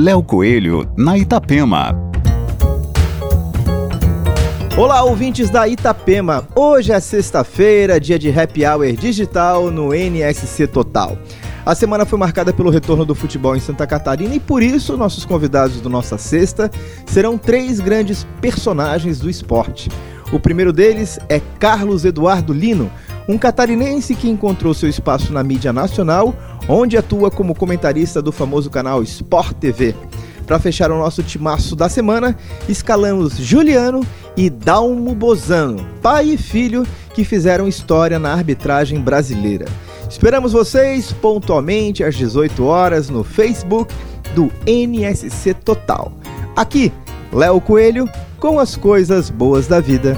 Léo Coelho, na Itapema. Olá, ouvintes da Itapema. Hoje é sexta-feira, dia de happy hour digital no NSC Total. A semana foi marcada pelo retorno do futebol em Santa Catarina e por isso nossos convidados do Nossa Sexta serão três grandes personagens do esporte. O primeiro deles é Carlos Eduardo Lino, um catarinense que encontrou seu espaço na mídia nacional, onde atua como comentarista do famoso canal Sport TV. Para fechar o nosso timaço da semana, escalamos Juliano e Dalmo Bozano, pai e filho que fizeram história na arbitragem brasileira. Esperamos vocês pontualmente às 18 horas no Facebook do NSC Total. Aqui, Léo Coelho com as coisas boas da vida.